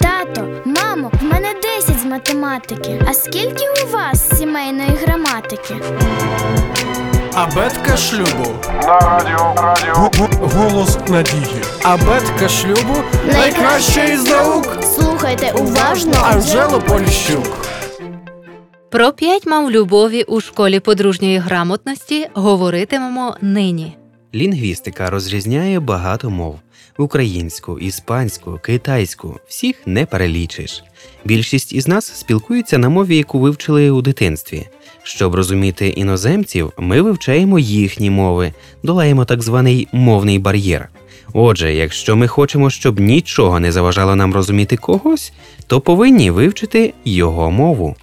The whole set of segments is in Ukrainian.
Тато, мамо, в мене 10 з математики. А скільки у вас сімейної граматики? Абетка шлюбу. На радіо Радіо Голос надії. Абетка шлюбу найкраща із наук. Слухайте уважно. Анжело Поліщук. Про п'ять мав любові у школі подружньої грамотності говоритимемо нині. Лінгвістика розрізняє багато мов: українську, іспанську, китайську, всіх не перелічиш. Більшість із нас спілкуються на мові, яку вивчили у дитинстві. Щоб розуміти іноземців, ми вивчаємо їхні мови, долаємо так званий мовний бар'єр. Отже, якщо ми хочемо, щоб нічого не заважало нам розуміти когось, то повинні вивчити його мову.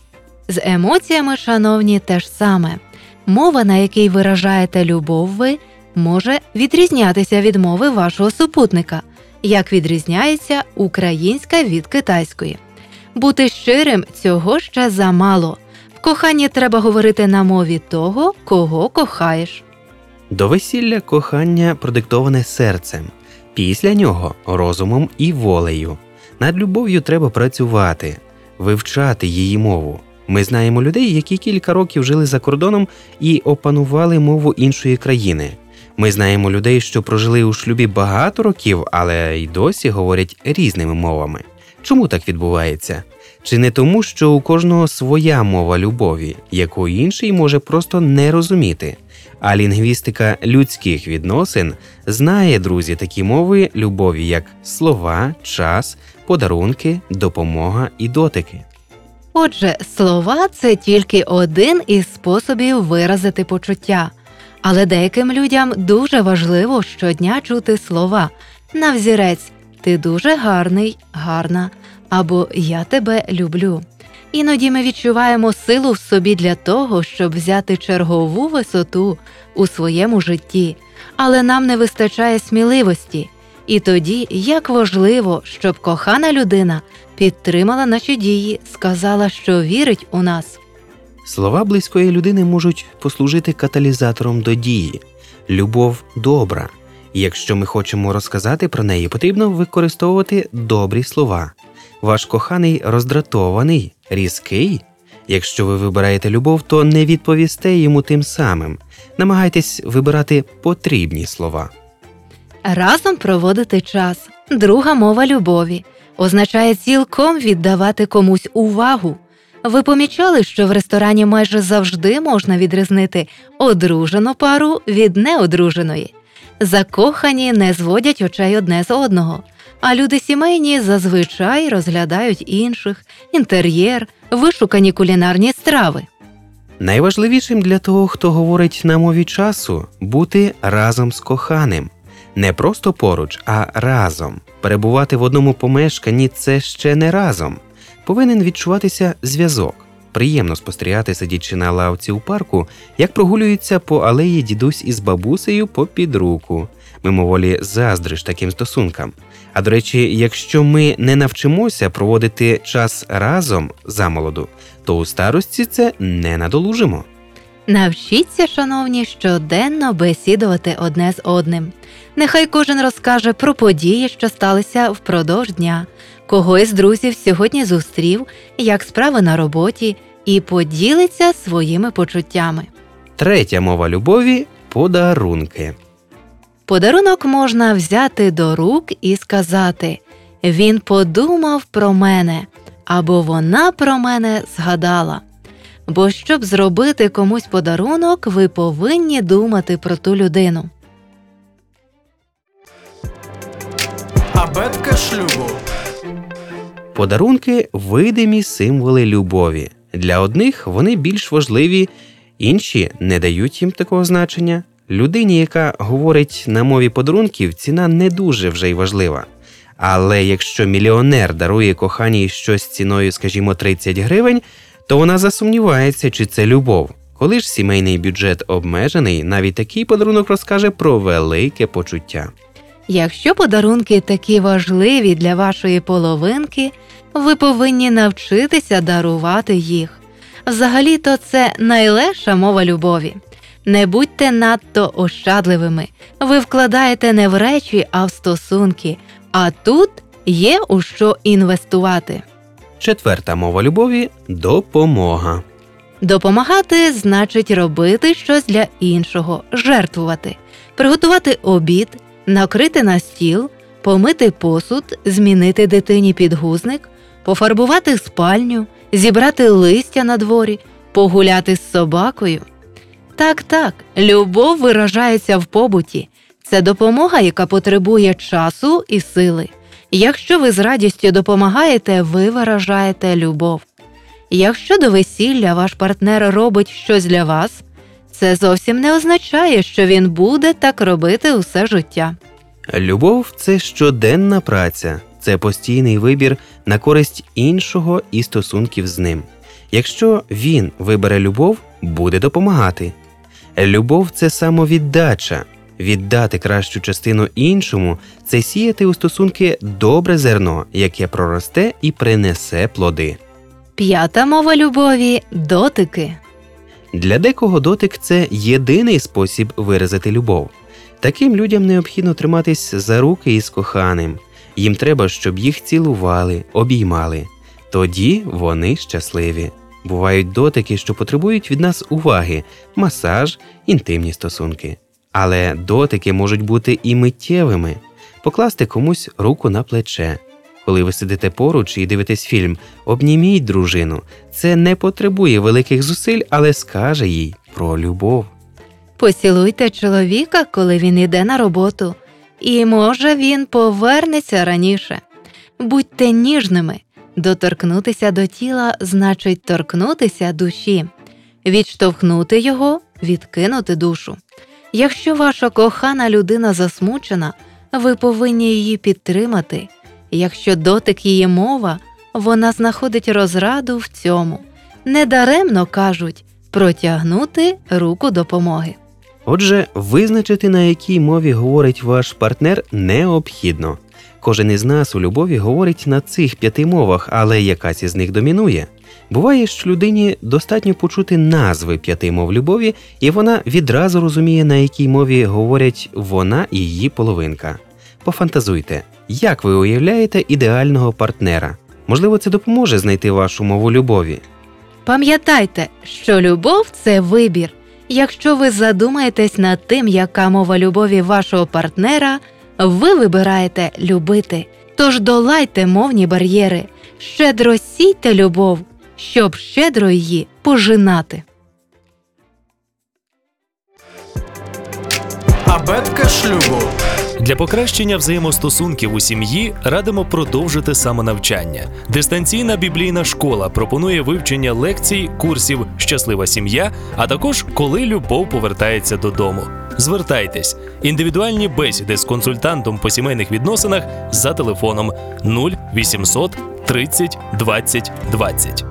З емоціями, шановні, те ж саме. Мова, на якій виражаєте любов ви, може відрізнятися від мови вашого супутника, як відрізняється українська від китайської. Бути щирим цього ще замало. В коханні треба говорити на мові того, кого кохаєш. До весілля кохання продиктоване серцем, після нього розумом і волею. Над любов'ю треба працювати, вивчати її мову. Ми знаємо людей, які кілька років жили за кордоном і опанували мову іншої країни. Ми знаємо людей, що прожили у шлюбі багато років, але й досі говорять різними мовами. Чому так відбувається? Чи не тому, що у кожного своя мова любові, яку інший може просто не розуміти? А лінгвістика людських відносин знає, друзі, такі мови любові, як слова, час, подарунки, допомога і дотики. Отже, слова це тільки один із способів виразити почуття. Але деяким людям дуже важливо щодня чути слова на взірець Ти дуже гарний, гарна або Я тебе люблю. Іноді ми відчуваємо силу в собі для того, щоб взяти чергову висоту у своєму житті, але нам не вистачає сміливості. І тоді як важливо, щоб кохана людина підтримала наші дії, сказала, що вірить у нас. Слова близької людини можуть послужити каталізатором до дії. Любов добра. Якщо ми хочемо розказати про неї, потрібно використовувати добрі слова. Ваш коханий роздратований, різкий. Якщо ви вибираєте любов, то не відповісте йому тим самим. Намагайтесь вибирати потрібні слова. Разом проводити час. Друга мова любові означає цілком віддавати комусь увагу. Ви помічали, що в ресторані майже завжди можна відрізнити одружену пару від неодруженої. Закохані не зводять очей одне з одного, а люди сімейні зазвичай розглядають інших, інтер'єр, вишукані кулінарні страви. Найважливішим для того, хто говорить на мові часу, бути разом з коханим. Не просто поруч, а разом. Перебувати в одному помешканні це ще не разом. Повинен відчуватися зв'язок. Приємно спостерігати, сидячи на лавці у парку, як прогулюються по алеї дідусь із бабусею попід руку. Мимоволі заздриш таким стосункам. А до речі, якщо ми не навчимося проводити час разом замолоду, то у старості це не надолужимо. Навчіться, шановні, щоденно бесідувати одне з одним. Нехай кожен розкаже про події, що сталися впродовж дня, кого із друзів сьогодні зустрів, як справи на роботі, і поділиться своїми почуттями. Третя мова любові подарунки. Подарунок можна взяти до рук і сказати Він подумав про мене або вона про мене згадала. Бо щоб зробити комусь подарунок, ви повинні думати про ту людину. Абетка шлюбу. Подарунки видимі символи любові. Для одних вони більш важливі, інші не дають їм такого значення. Людині, яка говорить на мові подарунків, ціна не дуже вже й важлива. Але якщо мільйонер дарує коханій щось ціною, скажімо, 30 гривень, то вона засумнівається, чи це любов. Коли ж сімейний бюджет обмежений, навіть такий подарунок розкаже про велике почуття. Якщо подарунки такі важливі для вашої половинки, ви повинні навчитися дарувати їх. Взагалі-то це найлегша мова любові. Не будьте надто ощадливими. Ви вкладаєте не в речі, а в стосунки. А тут є у що інвестувати. Четверта мова любові допомога. Допомагати значить робити щось для іншого, жертвувати, приготувати обід, накрити на стіл, помити посуд, змінити дитині підгузник, пофарбувати спальню, зібрати листя на дворі, погуляти з собакою. Так, так, любов виражається в побуті. Це допомога, яка потребує часу і сили. Якщо ви з радістю допомагаєте, ви виражаєте любов. Якщо до весілля ваш партнер робить щось для вас, це зовсім не означає, що він буде так робити усе життя. Любов це щоденна праця, це постійний вибір на користь іншого і стосунків з ним. Якщо він вибере любов, буде допомагати. Любов це самовіддача. Віддати кращу частину іншому це сіяти у стосунки добре зерно, яке проросте і принесе плоди. П'ята мова любові дотики. Для декого дотик це єдиний спосіб виразити любов. Таким людям необхідно триматись за руки із коханим. Їм треба, щоб їх цілували, обіймали. Тоді вони щасливі. Бувають дотики, що потребують від нас уваги, масаж, інтимні стосунки. Але дотики можуть бути і миттєвими покласти комусь руку на плече. Коли ви сидите поруч і дивитесь фільм, обніміть дружину. Це не потребує великих зусиль, але скаже їй про любов. Поцілуйте чоловіка, коли він іде на роботу, і може він повернеться раніше. Будьте ніжними. Доторкнутися до тіла значить торкнутися душі, відштовхнути його, відкинути душу. Якщо ваша кохана людина засмучена, ви повинні її підтримати. Якщо дотик її мова, вона знаходить розраду в цьому. Недаремно кажуть протягнути руку допомоги. Отже, визначити, на якій мові говорить ваш партнер, необхідно. Кожен із нас у любові говорить на цих п'яти мовах, але якась із них домінує. Буває, що людині достатньо почути назви п'яти мов любові, і вона відразу розуміє, на якій мові говорять вона і її половинка. Пофантазуйте, як ви уявляєте ідеального партнера? Можливо, це допоможе знайти вашу мову любові. Пам'ятайте, що любов це вибір. Якщо ви задумаєтесь над тим, яка мова любові вашого партнера, ви вибираєте любити. Тож долайте мовні бар'єри, щедро сійте любов, щоб щедро її пожинати. Абетка шлюбу. Для покращення взаємостосунків у сім'ї радимо продовжити самонавчання. Дистанційна біблійна школа пропонує вивчення лекцій, курсів Щаслива сім'я, а також коли любов повертається додому. Звертайтесь індивідуальні бесіди з консультантом по сімейних відносинах за телефоном 0800 30 20 20.